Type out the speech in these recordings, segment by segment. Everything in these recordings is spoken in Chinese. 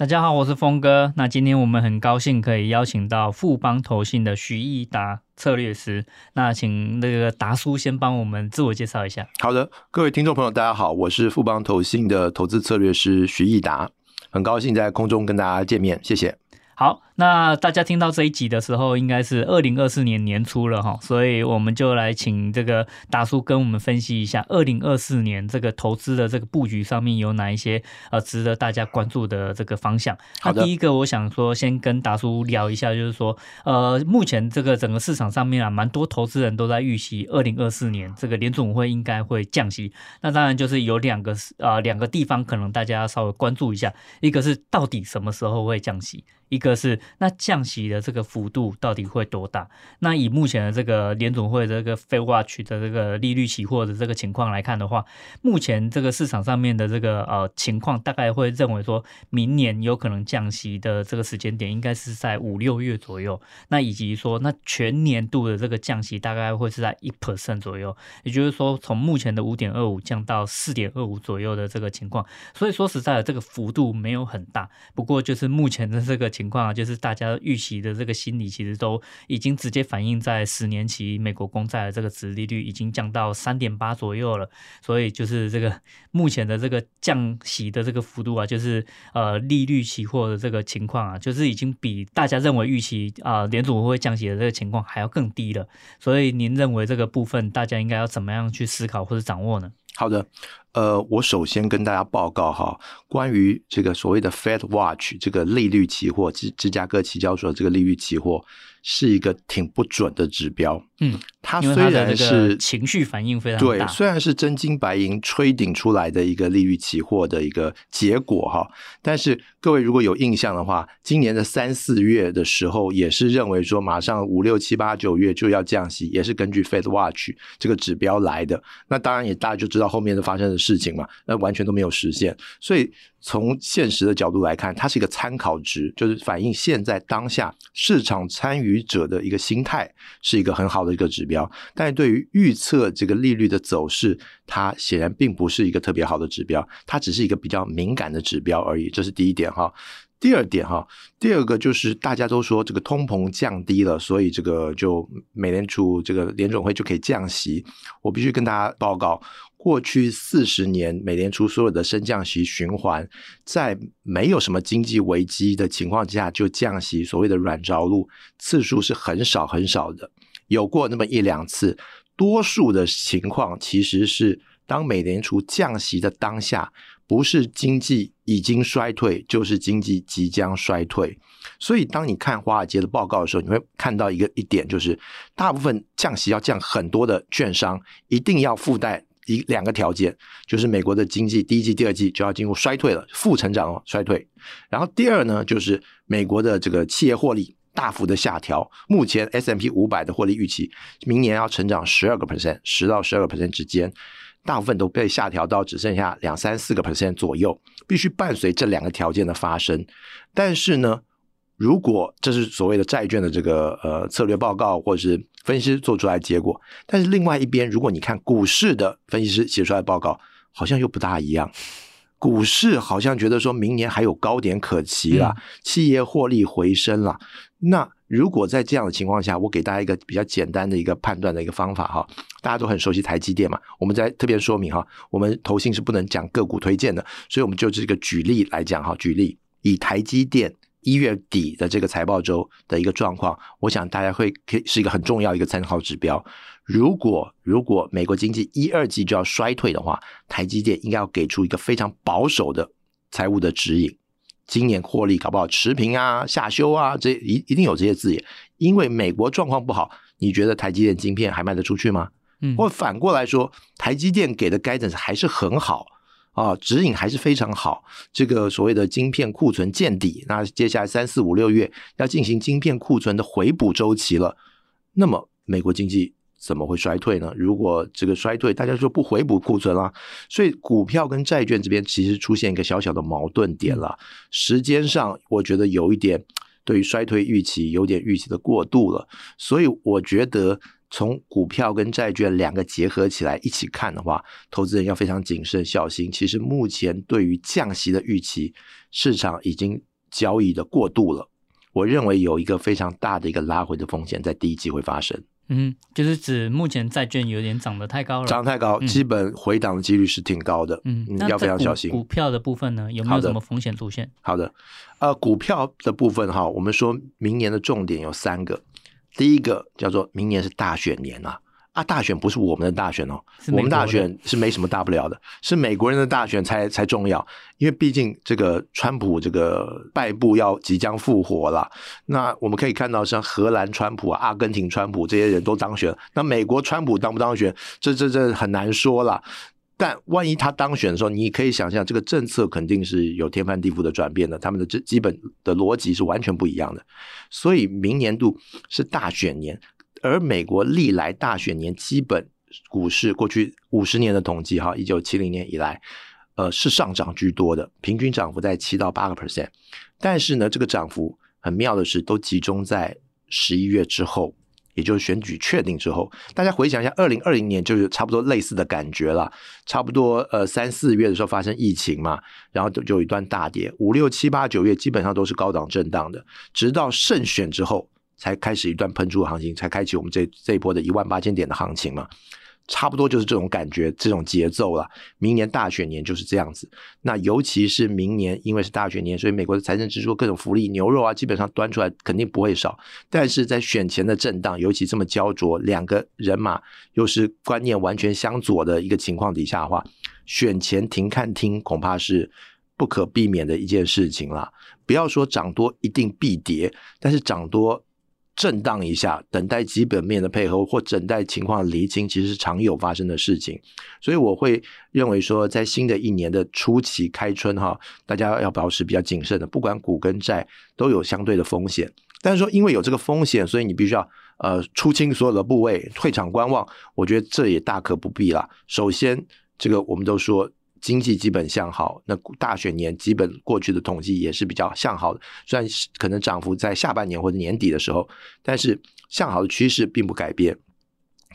大家好，我是峰哥。那今天我们很高兴可以邀请到富邦投信的徐益达策略师。那请那个达叔先帮我们自我介绍一下。好的，各位听众朋友，大家好，我是富邦投信的投资策略师徐益达，很高兴在空中跟大家见面，谢谢。好，那大家听到这一集的时候，应该是二零二四年年初了哈，所以我们就来请这个达叔跟我们分析一下二零二四年这个投资的这个布局上面有哪一些呃值得大家关注的这个方向。好，第一个我想说，先跟达叔聊一下，就是说呃，目前这个整个市场上面啊，蛮多投资人都在预期二零二四年这个联总会应该会降息。那当然就是有两个呃两个地方可能大家稍微关注一下，一个是到底什么时候会降息。一个是那降息的这个幅度到底会多大？那以目前的这个联总会的这个 Fed Watch 的这个利率期货的这个情况来看的话，目前这个市场上面的这个呃情况，大概会认为说明年有可能降息的这个时间点应该是在五六月左右。那以及说那全年度的这个降息大概会是在一 percent 左右，也就是说从目前的五点二五降到四点二五左右的这个情况。所以说实在的这个幅度没有很大，不过就是目前的这个。情况啊，就是大家预期的这个心理，其实都已经直接反映在十年期美国公债的这个殖利率已经降到三点八左右了。所以就是这个目前的这个降息的这个幅度啊，就是呃利率期货的这个情况啊，就是已经比大家认为预期啊联储会会降息的这个情况还要更低了。所以您认为这个部分大家应该要怎么样去思考或者掌握呢？好的。呃，我首先跟大家报告哈，关于这个所谓的 Fed Watch 这个利率期货，芝芝加哥期交所这个利率期货。是一个挺不准的指标，嗯，它虽然是情绪反应非常大，对，虽然是真金白银吹顶出来的一个利率期货的一个结果哈，但是各位如果有印象的话，今年的三四月的时候也是认为说马上五六七八九月就要降息，也是根据 Fed Watch 这个指标来的，那当然也大家就知道后面的发生的事情嘛，那完全都没有实现，所以。从现实的角度来看，它是一个参考值，就是反映现在当下市场参与者的一个心态，是一个很好的一个指标。但是对于预测这个利率的走势，它显然并不是一个特别好的指标，它只是一个比较敏感的指标而已。这是第一点哈。第二点哈，第二个就是大家都说这个通膨降低了，所以这个就美联储这个联总会就可以降息。我必须跟大家报告。过去四十年，美联储所有的升降息循环，在没有什么经济危机的情况之下就降息，所谓的软着陆次数是很少很少的，有过那么一两次。多数的情况其实是当美联储降息的当下，不是经济已经衰退，就是经济即将衰退。所以，当你看华尔街的报告的时候，你会看到一个一点，就是大部分降息要降很多的券商，一定要附带。一两个条件，就是美国的经济第一季、第二季就要进入衰退了，负成长哦，衰退。然后第二呢，就是美国的这个企业获利大幅的下调。目前 S M P 五百的获利预期，明年要成长十二个 percent，十到十二个 percent 之间，大部分都被下调到只剩下两三四个 percent 左右。必须伴随这两个条件的发生，但是呢，如果这是所谓的债券的这个呃策略报告，或者是分析师做出来的结果，但是另外一边，如果你看股市的分析师写出来的报告，好像又不大一样。股市好像觉得说明年还有高点可期了，嗯、企业获利回升了。那如果在这样的情况下，我给大家一个比较简单的一个判断的一个方法哈，大家都很熟悉台积电嘛，我们在特别说明哈，我们投信是不能讲个股推荐的，所以我们就这个举例来讲哈，举例以台积电。一月底的这个财报周的一个状况，我想大家会可以是一个很重要一个参考指标。如果如果美国经济一二季就要衰退的话，台积电应该要给出一个非常保守的财务的指引。今年获利搞不好持平啊、下修啊，这一一定有这些字眼。因为美国状况不好，你觉得台积电晶片还卖得出去吗？嗯，或反过来说，台积电给的 guidance 还是很好。啊，指引还是非常好。这个所谓的晶片库存见底，那接下来三四五六月要进行晶片库存的回补周期了。那么美国经济怎么会衰退呢？如果这个衰退，大家就不回补库存了，所以股票跟债券这边其实出现一个小小的矛盾点了。时间上，我觉得有一点对于衰退预期有点预期的过度了，所以我觉得从股票跟债券两个结合起来一起看的话，投资人要非常谨慎小心。其实目前对于降息的预期，市场已经交易的过度了。我认为有一个非常大的一个拉回的风险在第一季会发生。嗯，就是指目前债券有点涨得太高了，涨太高，嗯、基本回档的几率是挺高的。嗯，要非常小心。股票的部分呢，有没有什么风险出现？好的，呃，股票的部分哈，我们说明年的重点有三个，第一个叫做明年是大选年啊。啊，大选不是我们的大选哦，我们大选是没什么大不了的，是美国人的大选才才重要，因为毕竟这个川普这个败部要即将复活了。那我们可以看到，像荷兰川普、阿根廷川普这些人都当选，那美国川普当不当选，这这这很难说了。但万一他当选的时候，你可以想象，这个政策肯定是有天翻地覆的转变的，他们的这基本的逻辑是完全不一样的。所以明年度是大选年。而美国历来大选年基本股市过去五十年的统计，哈，一九七零年以来，呃，是上涨居多的，平均涨幅在七到八个 percent。但是呢，这个涨幅很妙的是，都集中在十一月之后，也就是选举确定之后。大家回想一下，二零二零年就是差不多类似的感觉了，差不多呃三四月的时候发生疫情嘛，然后就就有一段大跌，五六七八九月基本上都是高档震荡的，直到胜选之后。才开始一段喷出的行情，才开启我们这这一波的一万八千点的行情嘛，差不多就是这种感觉，这种节奏了。明年大选年就是这样子，那尤其是明年，因为是大选年，所以美国的财政支出、各种福利、牛肉啊，基本上端出来肯定不会少。但是在选前的震荡，尤其这么焦灼，两个人马又是观念完全相左的一个情况底下的话，选前停看听恐怕是不可避免的一件事情了。不要说涨多一定必跌，但是涨多。震荡一下，等待基本面的配合或等待情况厘清，其实是常有发生的事情。所以我会认为说，在新的一年的初期开春哈，大家要保持比较谨慎的，不管股跟债都有相对的风险。但是说，因为有这个风险，所以你必须要呃出清所有的部位，退场观望。我觉得这也大可不必啦。首先，这个我们都说。经济基本向好，那大选年基本过去的统计也是比较向好的，虽然可能涨幅在下半年或者年底的时候，但是向好的趋势并不改变。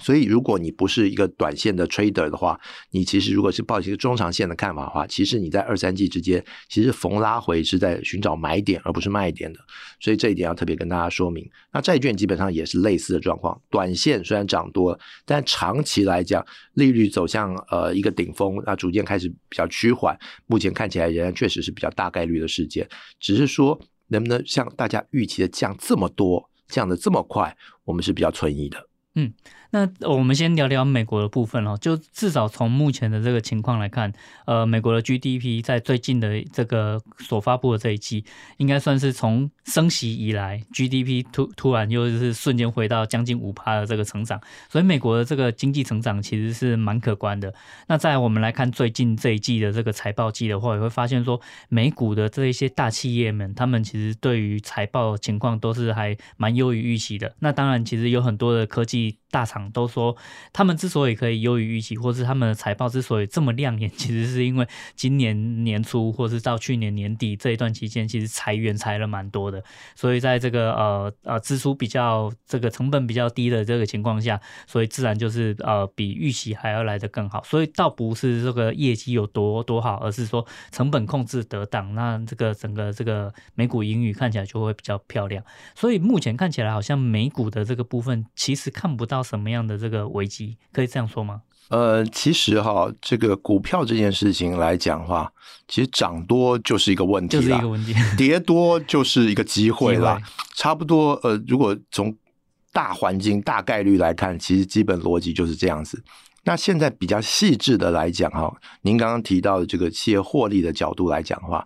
所以，如果你不是一个短线的 trader 的话，你其实如果是抱一个中长线的看法的话，其实你在二三季之间，其实逢拉回是在寻找买点，而不是卖点的。所以这一点要特别跟大家说明。那债券基本上也是类似的状况，短线虽然涨多了，但长期来讲，利率走向呃一个顶峰，那逐渐开始比较趋缓。目前看起来仍然确实是比较大概率的事件，只是说能不能像大家预期的降这么多，降的这么快，我们是比较存疑的。嗯。那我们先聊聊美国的部分哦，就至少从目前的这个情况来看，呃，美国的 GDP 在最近的这个所发布的这一季，应该算是从升息以来 GDP 突突然又是瞬间回到将近五趴的这个成长，所以美国的这个经济成长其实是蛮可观的。那在我们来看最近这一季的这个财报季的话，也会发现说，美股的这一些大企业们，他们其实对于财报情况都是还蛮优于预期的。那当然，其实有很多的科技大厂。都说他们之所以可以优于预期，或是他们的财报之所以这么亮眼，其实是因为今年年初或是到去年年底这一段期间，其实裁员裁了蛮多的，所以在这个呃呃支出比较这个成本比较低的这个情况下，所以自然就是呃比预期还要来得更好。所以倒不是这个业绩有多多好，而是说成本控制得当，那这个整个这个美股盈余看起来就会比较漂亮。所以目前看起来好像美股的这个部分其实看不到什么样。的这个危机可以这样说吗？呃，其实哈，这个股票这件事情来讲的话，其实涨多就是一个问题，就是一个问题，跌多就是一个机会了。差不多，呃，如果从大环境大概率来看，其实基本逻辑就是这样子。那现在比较细致的来讲哈，您刚刚提到的这个企业获利的角度来讲的话，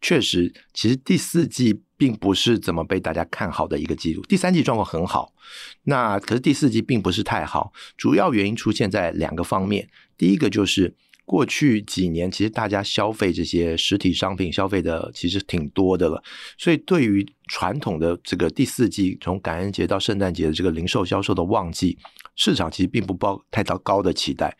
确实，其实第四季。并不是怎么被大家看好的一个季度，第三季状况很好，那可是第四季并不是太好，主要原因出现在两个方面，第一个就是过去几年，其实大家消费这些实体商品消费的其实挺多的了，所以对于传统的这个第四季，从感恩节到圣诞节的这个零售销售的旺季，市场其实并不抱太高高的期待，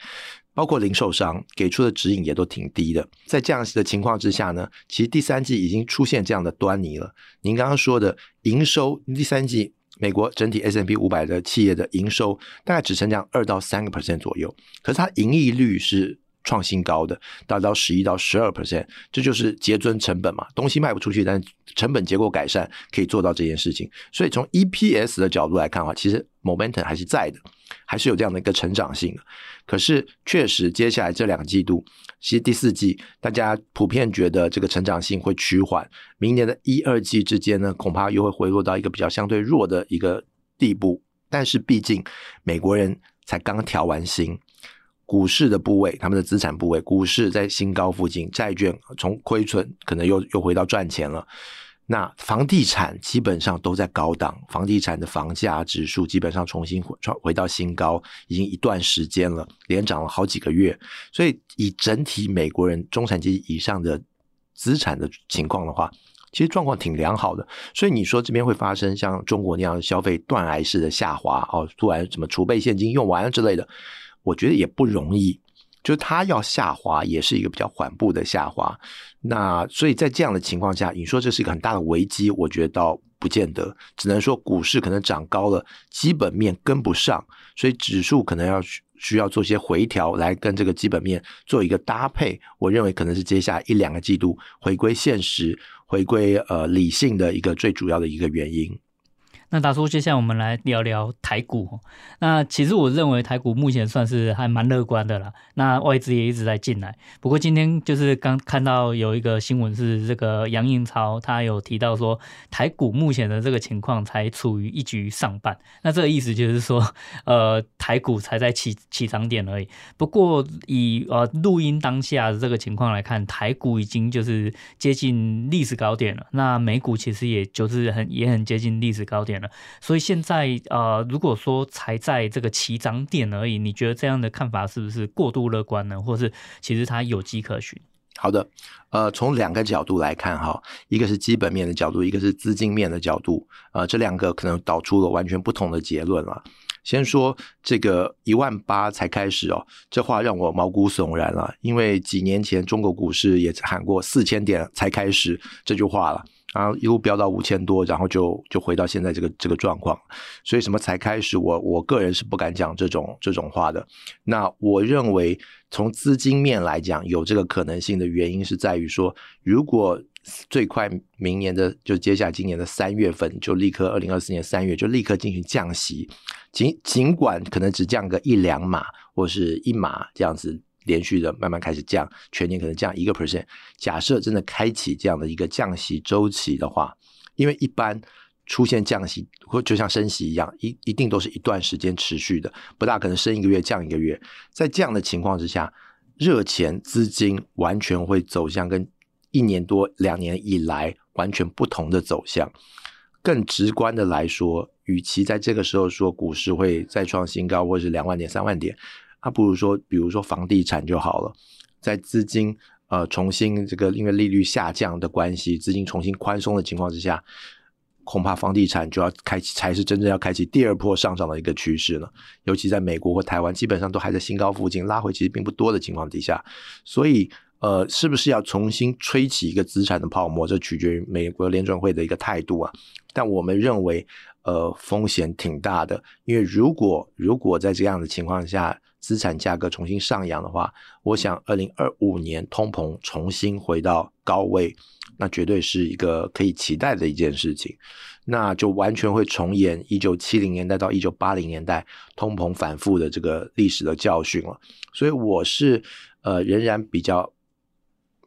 包括零售商给出的指引也都挺低的。在这样的情况之下呢，其实第三季已经出现这样的端倪了。您刚刚说的营收，第三季美国整体 S M P 五百的企业的营收大概只剩下二到三个 percent 左右，可是它盈利率是。创新高的达到十一到十二 percent，这就是节尊成本嘛，东西卖不出去，但成本结构改善可以做到这件事情。所以从 EPS 的角度来看的话，其实 momentum 还是在的，还是有这样的一个成长性。可是确实，接下来这两季度，其实第四季大家普遍觉得这个成长性会趋缓，明年的一二季之间呢，恐怕又会回落到一个比较相对弱的一个地步。但是毕竟美国人才刚调完薪。股市的部位，他们的资产部位，股市在新高附近，债券从亏损可能又又回到赚钱了。那房地产基本上都在高档，房地产的房价指数基本上重新回回到新高，已经一段时间了，连涨了好几个月。所以以整体美国人中产阶级以上的资产的情况的话，其实状况挺良好的。所以你说这边会发生像中国那样消费断崖式的下滑哦，突然什么储备现金用完了之类的。我觉得也不容易，就它要下滑，也是一个比较缓步的下滑。那所以在这样的情况下，你说这是一个很大的危机，我觉得倒不见得，只能说股市可能涨高了，基本面跟不上，所以指数可能要需要做些回调来跟这个基本面做一个搭配。我认为可能是接下来一两个季度回归现实、回归呃理性的一个最主要的一个原因。那大叔，接下来我们来聊聊台股。那其实我认为台股目前算是还蛮乐观的啦。那外资也一直在进来。不过今天就是刚看到有一个新闻是这个杨应超他有提到说，台股目前的这个情况才处于一局上半。那这个意思就是说，呃，台股才在起起涨点而已。不过以呃录音当下的这个情况来看，台股已经就是接近历史高点了。那美股其实也就是很也很接近历史高点。所以现在呃，如果说才在这个起涨点而已，你觉得这样的看法是不是过度乐观呢？或是其实它有迹可循？好的，呃，从两个角度来看哈，一个是基本面的角度，一个是资金面的角度，呃，这两个可能导出了完全不同的结论了。先说这个一万八才开始哦，这话让我毛骨悚然了，因为几年前中国股市也喊过四千点才开始这句话了。然后一路飙到五千多，然后就就回到现在这个这个状况，所以什么才开始？我我个人是不敢讲这种这种话的。那我认为从资金面来讲，有这个可能性的原因是在于说，如果最快明年的就接下来今年的三月份就立刻二零二四年三月就立刻进行降息，尽尽管可能只降个一两码或是一码这样子。连续的慢慢开始降，全年可能降一个 percent。假设真的开启这样的一个降息周期的话，因为一般出现降息或就像升息一样，一一定都是一段时间持续的，不大可能升一个月降一个月。在这样的情况之下，热钱资金完全会走向跟一年多两年以来完全不同的走向。更直观的来说，与其在这个时候说股市会再创新高，或是两万点、三万点。他不如说，比如说房地产就好了，在资金呃重新这个因为利率下降的关系，资金重新宽松的情况之下，恐怕房地产就要开启，才是真正要开启第二波上涨的一个趋势了。尤其在美国或台湾，基本上都还在新高附近，拉回其实并不多的情况底下，所以呃，是不是要重新吹起一个资产的泡沫，这取决于美国联准会的一个态度啊。但我们认为，呃，风险挺大的，因为如果如果在这样的情况下，资产价格重新上扬的话，我想二零二五年通膨重新回到高位，那绝对是一个可以期待的一件事情。那就完全会重演一九七零年代到一九八零年代通膨反复的这个历史的教训了。所以我是呃仍然比较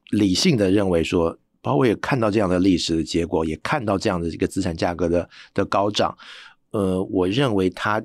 理性的认为说，包括我也看到这样的历史的结果，也看到这样的一个资产价格的的高涨。呃，我认为它。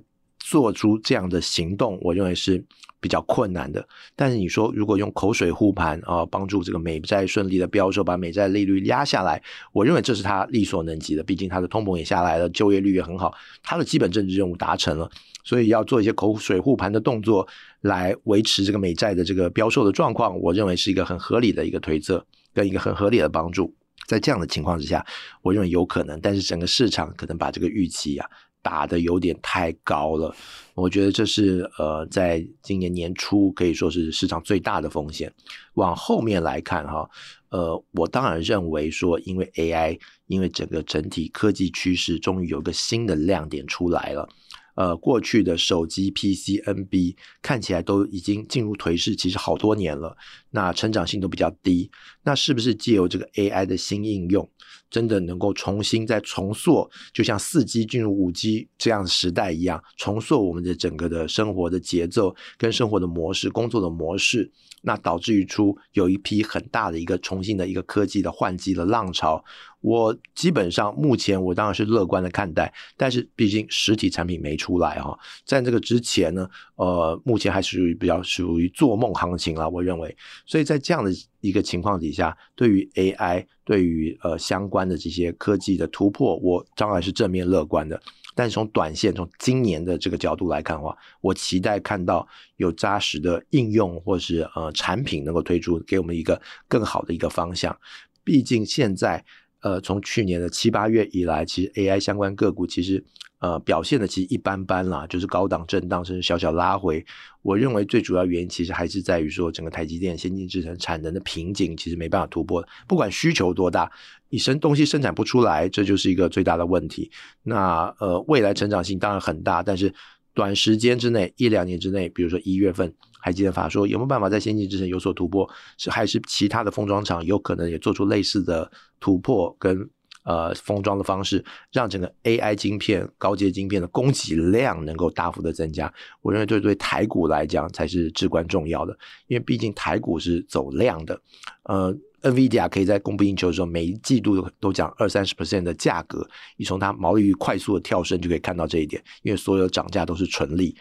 做出这样的行动，我认为是比较困难的。但是你说，如果用口水护盘啊，帮助这个美债顺利的标售，把美债利率压下来，我认为这是他力所能及的。毕竟他的通膨也下来了，就业率也很好，他的基本政治任务达成了。所以要做一些口水护盘的动作，来维持这个美债的这个标售的状况，我认为是一个很合理的一个推测，跟一个很合理的帮助。在这样的情况之下，我认为有可能，但是整个市场可能把这个预期啊。打得有点太高了，我觉得这是呃，在今年年初可以说是市场最大的风险。往后面来看哈，呃，我当然认为说，因为 AI，因为整个整体科技趋势终于有个新的亮点出来了。呃，过去的手机、PC、NB 看起来都已经进入颓势，其实好多年了，那成长性都比较低。那是不是借由这个 AI 的新应用，真的能够重新再重塑，就像四 G 进入五 G 这样的时代一样，重塑我们的整个的生活的节奏、跟生活的模式、工作的模式？那导致于出有一批很大的一个重新的一个科技的换机的浪潮，我基本上目前我当然是乐观的看待，但是毕竟实体产品没出来哈，在这个之前呢，呃，目前还是属于比较属于做梦行情了，我认为，所以在这样的一个情况底下，对于 AI，对于呃相关的这些科技的突破，我当然是正面乐观的。但是从短线，从今年的这个角度来看的话，我期待看到有扎实的应用或是呃产品能够推出，给我们一个更好的一个方向。毕竟现在呃从去年的七八月以来，其实 AI 相关个股其实。呃，表现的其实一般般啦，就是高档震荡，甚至小小拉回。我认为最主要原因其实还是在于说，整个台积电先进制程产能的瓶颈其实没办法突破。不管需求多大，你生东西生产不出来，这就是一个最大的问题。那呃，未来成长性当然很大，但是短时间之内，一两年之内，比如说一月份，还记得法说有没有办法在先进制程有所突破？是还是其他的封装厂有可能也做出类似的突破跟？呃，封装的方式让整个 AI 晶片、高阶晶片的供给量能够大幅的增加，我认为这对台股来讲才是至关重要的，因为毕竟台股是走量的。呃，NVIDIA 可以在供不应求的时候，每一季度都讲二三十 percent 的价格，你从它毛利率快速的跳升就可以看到这一点，因为所有的涨价都是纯利。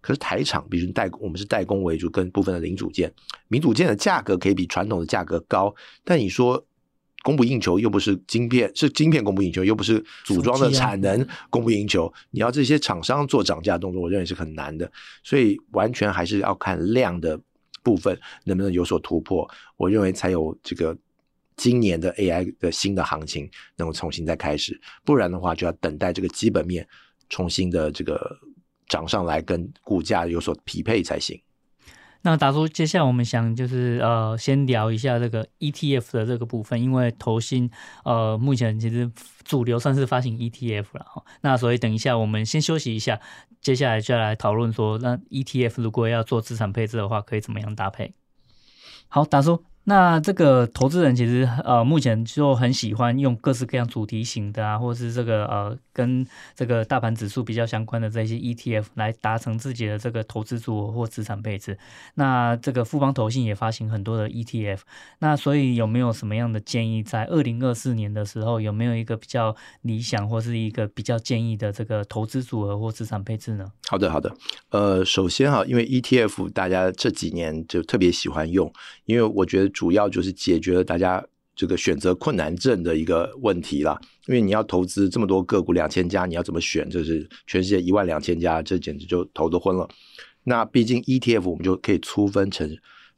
可是台厂，比如代工，我们是代工为主，跟部分的零组件，零组件的价格可以比传统的价格高，但你说。供不应求又不是晶片，是晶片供不应求，又不是组装的产能供不应求。啊、你要这些厂商做涨价动作，我认为是很难的。所以完全还是要看量的部分能不能有所突破，我认为才有这个今年的 AI 的新的行情能够重新再开始。不然的话，就要等待这个基本面重新的这个涨上来，跟股价有所匹配才行。那达叔，接下来我们想就是呃，先聊一下这个 ETF 的这个部分，因为投信呃目前其实主流算是发行 ETF 了哈。那所以等一下我们先休息一下，接下来就要来讨论说，那 ETF 如果要做资产配置的话，可以怎么样搭配？好，达叔。那这个投资人其实呃，目前就很喜欢用各式各样主题型的啊，或是这个呃，跟这个大盘指数比较相关的这些 ETF 来达成自己的这个投资组合或资产配置。那这个富邦投信也发行很多的 ETF。那所以有没有什么样的建议，在二零二四年的时候，有没有一个比较理想或是一个比较建议的这个投资组合或资产配置呢？好的，好的。呃，首先哈，因为 ETF 大家这几年就特别喜欢用，因为我觉得。主要就是解决了大家这个选择困难症的一个问题啦，因为你要投资这么多个股两千家，你要怎么选？这是全世界一万两千家，这简直就头都昏了。那毕竟 ETF 我们就可以粗分成。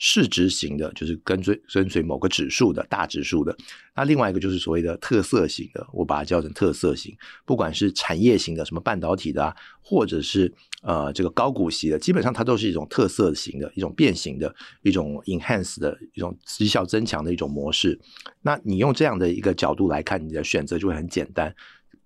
市值型的，就是跟随跟随某个指数的大指数的。那另外一个就是所谓的特色型的，我把它叫成特色型。不管是产业型的，什么半导体的啊，或者是呃这个高股息的，基本上它都是一种特色型的一种变形的一种 enhance 的一种绩效增强的一种模式。那你用这样的一个角度来看，你的选择就会很简单。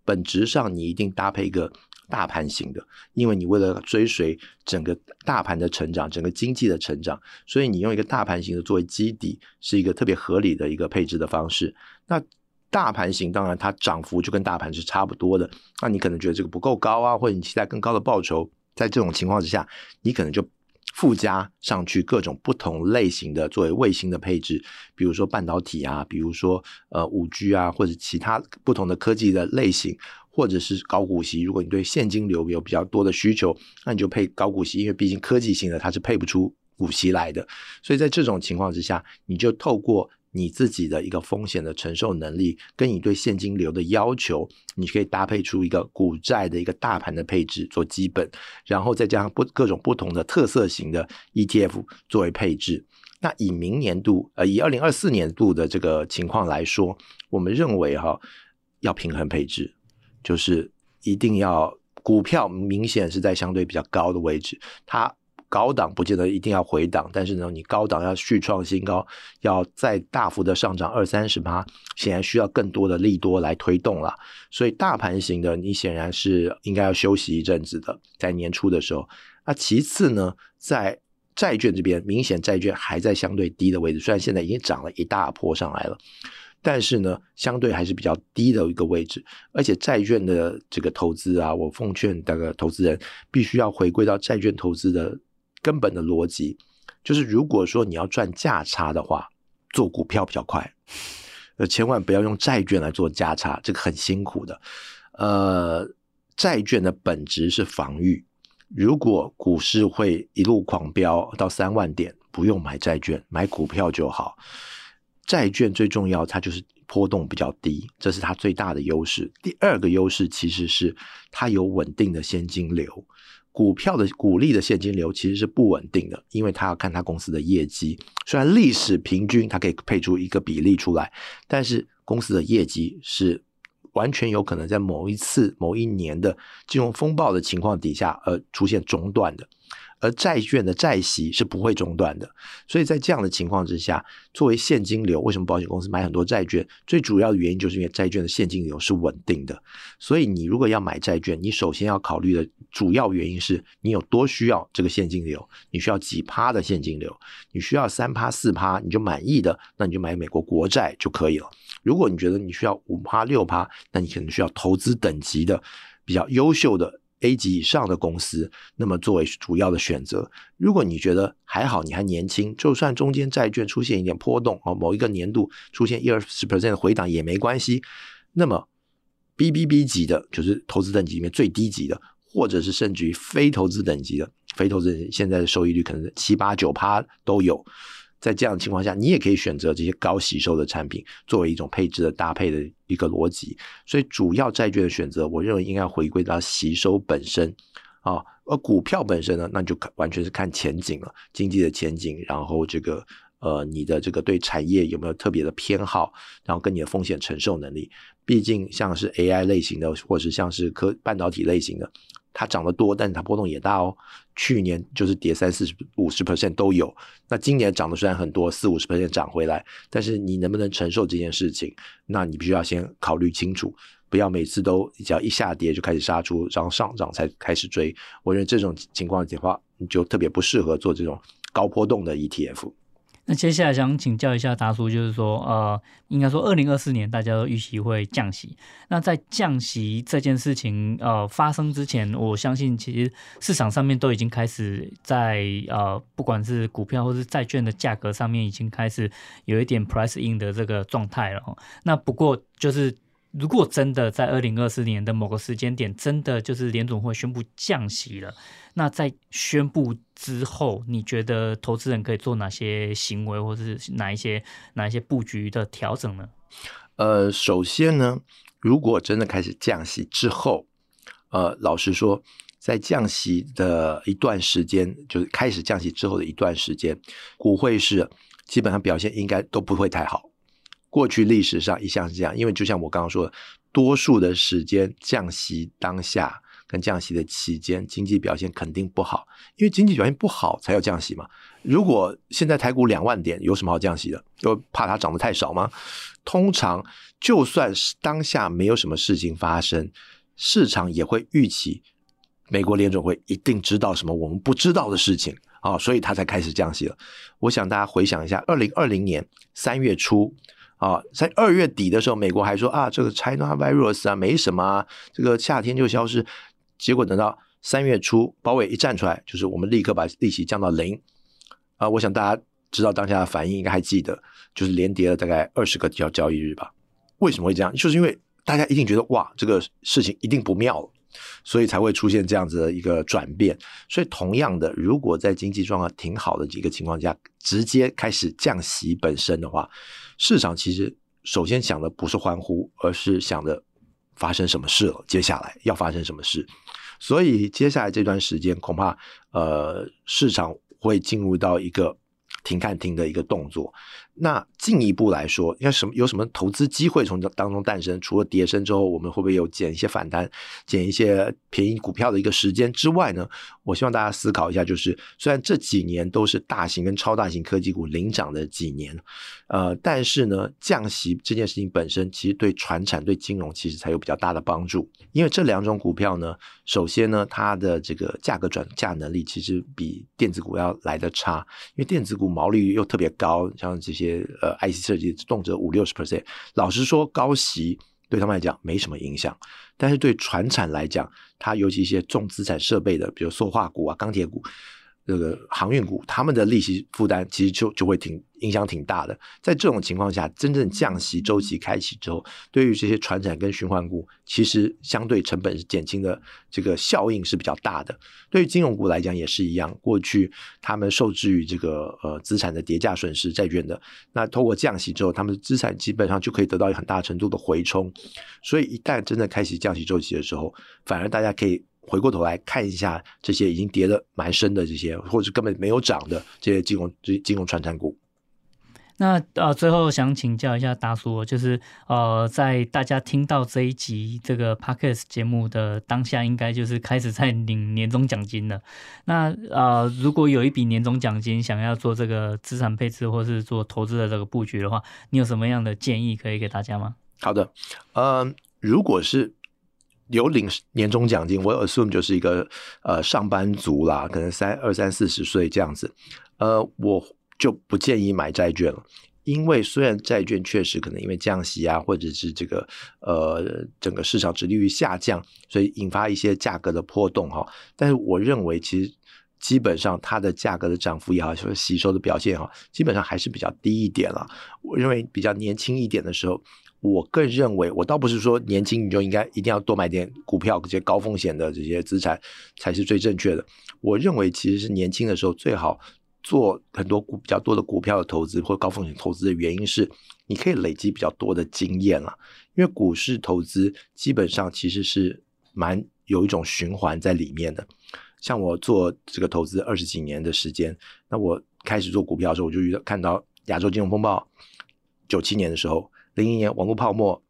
本质上你一定搭配一个。大盘型的，因为你为了追随整个大盘的成长，整个经济的成长，所以你用一个大盘型的作为基底，是一个特别合理的一个配置的方式。那大盘型当然它涨幅就跟大盘是差不多的，那你可能觉得这个不够高啊，或者你期待更高的报酬，在这种情况之下，你可能就附加上去各种不同类型的作为卫星的配置，比如说半导体啊，比如说呃五 G 啊，或者其他不同的科技的类型。或者是高股息。如果你对现金流有比较多的需求，那你就配高股息，因为毕竟科技型的它是配不出股息来的。所以在这种情况之下，你就透过你自己的一个风险的承受能力，跟你对现金流的要求，你可以搭配出一个股债的一个大盘的配置做基本，然后再加上不各种不同的特色型的 ETF 作为配置。那以明年度，呃，以二零二四年度的这个情况来说，我们认为哈，要平衡配置，就是一定要股票明显是在相对比较高的位置，它高档不见得一定要回档，但是呢，你高档要续创新高，要再大幅的上涨二三十趴，显然需要更多的利多来推动了。所以大盘型的，你显然是应该要休息一阵子的，在年初的时候。那其次呢，在债券这边明显债券还在相对低的位置，虽然现在已经涨了一大波上来了，但是呢，相对还是比较低的一个位置。而且债券的这个投资啊，我奉劝这个投资人必须要回归到债券投资的根本的逻辑，就是如果说你要赚价差的话，做股票比较快，呃，千万不要用债券来做价差，这个很辛苦的。呃，债券的本质是防御。如果股市会一路狂飙到三万点，不用买债券，买股票就好。债券最重要，它就是波动比较低，这是它最大的优势。第二个优势其实是它有稳定的现金流。股票的股利的现金流其实是不稳定的，因为它要看它公司的业绩。虽然历史平均它可以配出一个比例出来，但是公司的业绩是。完全有可能在某一次、某一年的金融风暴的情况底下，而出现中断的。而债券的债息是不会中断的，所以在这样的情况之下，作为现金流，为什么保险公司买很多债券？最主要的原因就是因为债券的现金流是稳定的。所以你如果要买债券，你首先要考虑的主要原因是你有多需要这个现金流，你需要几趴的现金流，你需要三趴四趴你就满意的，那你就买美国国债就可以了。如果你觉得你需要五趴六趴，那你可能需要投资等级的比较优秀的。A 级以上的公司，那么作为主要的选择。如果你觉得还好，你还年轻，就算中间债券出现一点波动，哦，某一个年度出现一二十 percent 的回档也没关系。那么 BBB 级的，就是投资等级里面最低级的，或者是甚至于非投资等级的，非投资现在的收益率可能七八九趴都有。在这样的情况下，你也可以选择这些高吸收的产品作为一种配置的搭配的一个逻辑。所以，主要债券的选择，我认为应该回归到吸收本身啊。而股票本身呢，那就完全是看前景了，经济的前景，然后这个呃，你的这个对产业有没有特别的偏好，然后跟你的风险承受能力。毕竟，像是 AI 类型的，或者是像是科半导体类型的。它涨得多，但是它波动也大哦。去年就是跌三四十、五十 percent 都有。那今年涨的虽然很多，四五十 percent 涨回来，但是你能不能承受这件事情？那你必须要先考虑清楚，不要每次都只要一下跌就开始杀出，然后上涨才开始追。我认为这种情况的话，你就特别不适合做这种高波动的 ETF。那接下来想请教一下达叔，就是说，呃，应该说二零二四年大家都预期会降息。那在降息这件事情呃发生之前，我相信其实市场上面都已经开始在呃，不管是股票或是债券的价格上面，已经开始有一点 price in 的这个状态了。那不过就是。如果真的在二零二四年的某个时间点，真的就是联总会宣布降息了，那在宣布之后，你觉得投资人可以做哪些行为，或者是哪一些哪一些布局的调整呢？呃，首先呢，如果真的开始降息之后，呃，老实说，在降息的一段时间，就是开始降息之后的一段时间，股汇市基本上表现应该都不会太好。过去历史上一向是这样，因为就像我刚刚说的，多数的时间降息当下跟降息的期间，经济表现肯定不好，因为经济表现不好才要降息嘛。如果现在台股两万点，有什么好降息的？又怕它涨得太少吗？通常就算是当下没有什么事情发生，市场也会预期美国联准会一定知道什么我们不知道的事情啊，所以他才开始降息了。我想大家回想一下，二零二零年三月初。啊，在二月底的时候，美国还说啊，这个 China virus 啊，没什么啊，这个夏天就消失。结果等到三月初，鲍威一站出来，就是我们立刻把利息降到零。啊，我想大家知道当下的反应，应该还记得，就是连跌了大概二十个交交易日吧。为什么会这样？就是因为大家一定觉得哇，这个事情一定不妙，所以才会出现这样子的一个转变。所以同样的，如果在经济状况挺好的几个情况下，直接开始降息本身的话，市场其实首先想的不是欢呼，而是想着发生什么事了，接下来要发生什么事。所以接下来这段时间，恐怕呃市场会进入到一个停看停的一个动作。那进一步来说，应该什么有什么投资机会从当中诞生？除了跌升之后，我们会不会有捡一些反弹、捡一些便宜股票的一个时间之外呢？我希望大家思考一下，就是虽然这几年都是大型跟超大型科技股领涨的几年，呃，但是呢，降息这件事情本身其实对传产、对金融其实才有比较大的帮助。因为这两种股票呢，首先呢，它的这个价格转嫁能力其实比电子股要来得差，因为电子股毛利率又特别高，像这些。呃，IC 设计动辄五六十 percent，老实说，高息对他们来讲没什么影响，但是对船产来讲，它尤其一些重资产设备的，比如塑化股啊、钢铁股。这个航运股，他们的利息负担其实就就会挺影响挺大的。在这种情况下，真正降息周期开启之后，对于这些船产跟循环股，其实相对成本是减轻的，这个效应是比较大的。对于金融股来讲也是一样，过去他们受制于这个呃资产的跌价损失债券的，那透过降息之后，他们的资产基本上就可以得到很大程度的回冲。所以一旦真的开启降息周期的时候，反而大家可以。回过头来看一下这些已经跌的蛮深的这些，或者是根本没有涨的这些金融、这金融传产股。那呃，最后想请教一下达叔，就是呃，在大家听到这一集这个 Podcast 节目的当下，应该就是开始在领年终奖金了。那呃，如果有一笔年终奖金，想要做这个资产配置或是做投资的这个布局的话，你有什么样的建议可以给大家吗？好的，呃，如果是。有领年终奖金，我 assume 就是一个呃上班族啦，可能三二三四十岁这样子，呃，我就不建议买债券了，因为虽然债券确实可能因为降息啊，或者是这个呃整个市场殖利率下降，所以引发一些价格的波动哈，但是我认为其实基本上它的价格的涨幅也好，或者吸收的表现哈，基本上还是比较低一点了。我认为比较年轻一点的时候。我更认为，我倒不是说年轻你就应该一定要多买点股票，这些高风险的这些资产才是最正确的。我认为其实是年轻的时候最好做很多股比较多的股票的投资或高风险投资的原因是，你可以累积比较多的经验了。因为股市投资基本上其实是蛮有一种循环在里面的。像我做这个投资二十几年的时间，那我开始做股票的时候，我就遇到看到亚洲金融风暴，九七年的时候。零一年网络泡沫，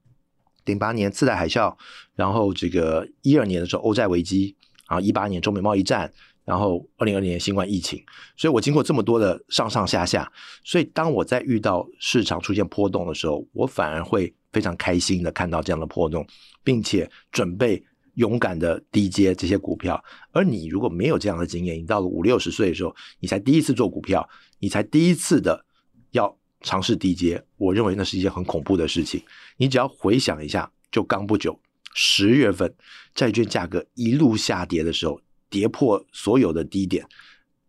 零八年次贷海啸，然后这个一二年的时候欧债危机，然后一八年中美贸易战，然后二零二零年新冠疫情，所以我经过这么多的上上下下，所以当我在遇到市场出现波动的时候，我反而会非常开心的看到这样的波动，并且准备勇敢的低接这些股票。而你如果没有这样的经验，你到了五六十岁的时候，你才第一次做股票，你才第一次的要。尝试低接，我认为那是一件很恐怖的事情。你只要回想一下，就刚不久，十月份债券价格一路下跌的时候，跌破所有的低点，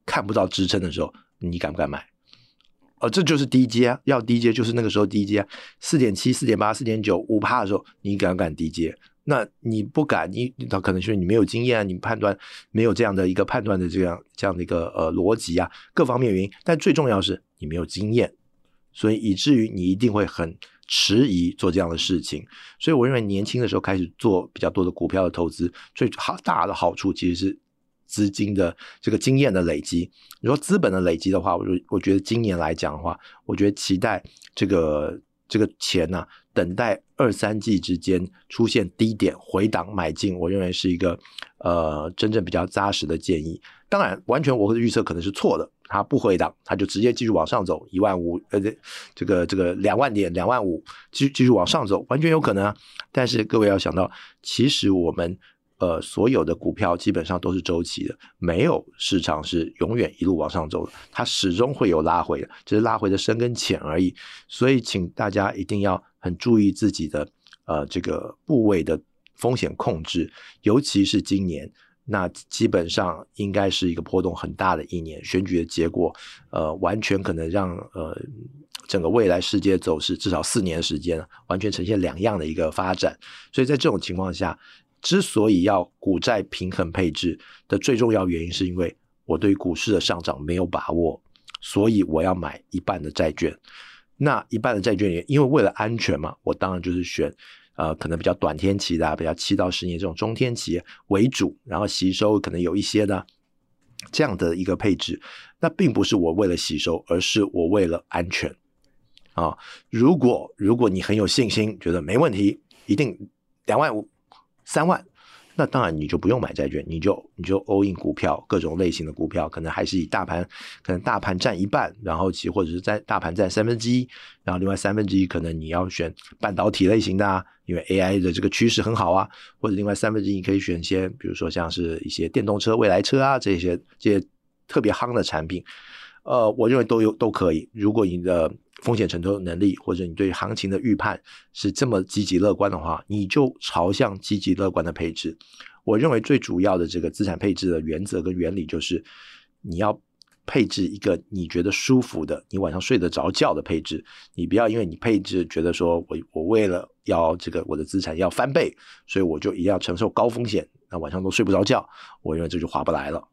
看不到支撑的时候，你敢不敢买？呃，这就是低接啊，要低接就是那个时候低接啊，四点七、四点八、四点九、五趴的时候，你敢不敢低接？那你不敢，你他可能就是你没有经验啊，你判断没有这样的一个判断的这样这样的一个呃逻辑啊，各方面原因。但最重要是你没有经验。所以以至于你一定会很迟疑做这样的事情，所以我认为年轻的时候开始做比较多的股票的投资，最好大的好处其实是资金的这个经验的累积。你说资本的累积的话，我我觉得今年来讲的话，我觉得期待这个这个钱呐、啊，等待二三季之间出现低点回档买进，我认为是一个呃真正比较扎实的建议。当然，完全我的预测可能是错的。它不回档，它就直接继续往上走，一万五，呃，这这个这个两万点，两万五，继继续往上走，完全有可能啊。但是各位要想到，其实我们呃所有的股票基本上都是周期的，没有市场是永远一路往上走的，它始终会有拉回的，只是拉回的深跟浅而已。所以，请大家一定要很注意自己的呃这个部位的风险控制，尤其是今年。那基本上应该是一个波动很大的一年，选举的结果，呃，完全可能让呃整个未来世界走势至少四年时间，完全呈现两样的一个发展。所以在这种情况下，之所以要股债平衡配置的最重要原因，是因为我对股市的上涨没有把握，所以我要买一半的债券。那一半的债券也因为为了安全嘛，我当然就是选呃可能比较短天期的，比较七到十年这种中天期为主，然后吸收可能有一些的这样的一个配置。那并不是我为了吸收，而是我为了安全啊。如果如果你很有信心，觉得没问题，一定两万五。三万，那当然你就不用买债券，你就你就 all in 股票，各种类型的股票，可能还是以大盘，可能大盘占一半，然后其或者是在大盘占三分之一，然后另外三分之一可能你要选半导体类型的啊，因为 AI 的这个趋势很好啊，或者另外三分之一你可以选一些，比如说像是一些电动车、未来车啊这些这些特别夯的产品，呃，我认为都有都可以，如果你的。风险承受能力，或者你对行情的预判是这么积极乐观的话，你就朝向积极乐观的配置。我认为最主要的这个资产配置的原则跟原理就是，你要配置一个你觉得舒服的、你晚上睡得着觉的配置。你不要因为你配置觉得说我我为了要这个我的资产要翻倍，所以我就一定要承受高风险，那晚上都睡不着觉。我认为这就划不来了。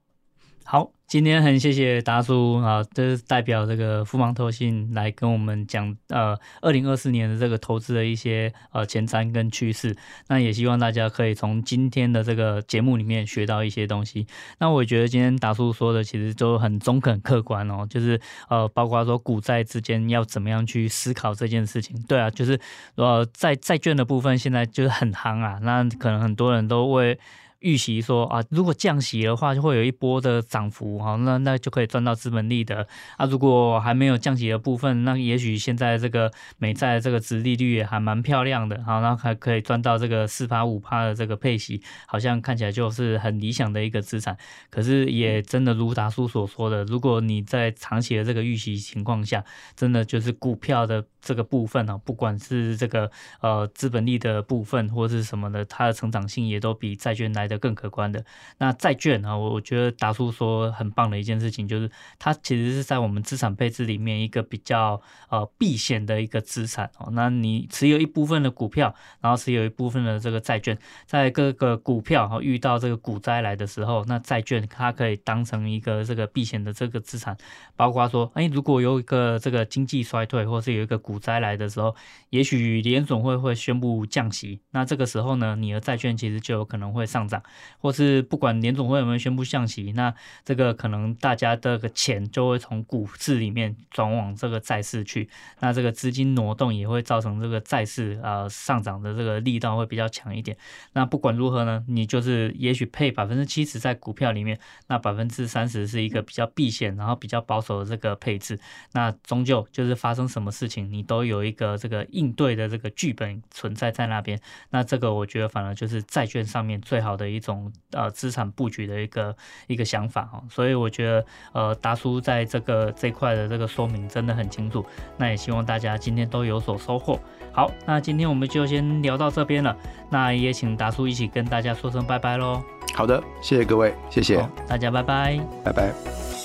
好，今天很谢谢达叔啊，这是代表这个富邦投信来跟我们讲呃，二零二四年的这个投资的一些呃前瞻跟趋势。那也希望大家可以从今天的这个节目里面学到一些东西。那我觉得今天达叔说的其实都很中肯客观哦，就是呃，包括说股债之间要怎么样去思考这件事情。对啊，就是呃，债债券的部分现在就是很夯啊，那可能很多人都会。预期说啊，如果降息的话，就会有一波的涨幅，好，那那就可以赚到资本利得。啊，如果还没有降息的部分，那也许现在这个美债这个殖利率也还蛮漂亮的，好，那还可以赚到这个四趴五趴的这个配息，好像看起来就是很理想的一个资产。可是也真的如达叔所说的，如果你在长期的这个预期情况下，真的就是股票的这个部分啊，不管是这个呃资本利的部分或是什么的，它的成长性也都比债券来的。更可观的那债券啊，我觉得达叔说很棒的一件事情，就是它其实是在我们资产配置里面一个比较呃避险的一个资产哦。那你持有一部分的股票，然后持有一部分的这个债券，在各个股票哈遇到这个股灾来的时候，那债券它可以当成一个这个避险的这个资产，包括说，哎，如果有一个这个经济衰退，或是有一个股灾来的时候，也许联总会会宣布降息，那这个时候呢，你的债券其实就有可能会上涨。或是不管联总会有没有宣布降息，那这个可能大家的个钱就会从股市里面转往这个债市去，那这个资金挪动也会造成这个债市呃上涨的这个力道会比较强一点。那不管如何呢，你就是也许配百分之七十在股票里面，那百分之三十是一个比较避险，然后比较保守的这个配置。那终究就是发生什么事情，你都有一个这个应对的这个剧本存在在那边。那这个我觉得反而就是债券上面最好的一。种呃资产布局的一个一个想法哈，所以我觉得呃达叔在这个这块的这个说明真的很清楚，那也希望大家今天都有所收获。好，那今天我们就先聊到这边了，那也请达叔一起跟大家说声拜拜喽。好的，谢谢各位，谢谢，大家拜拜，拜拜。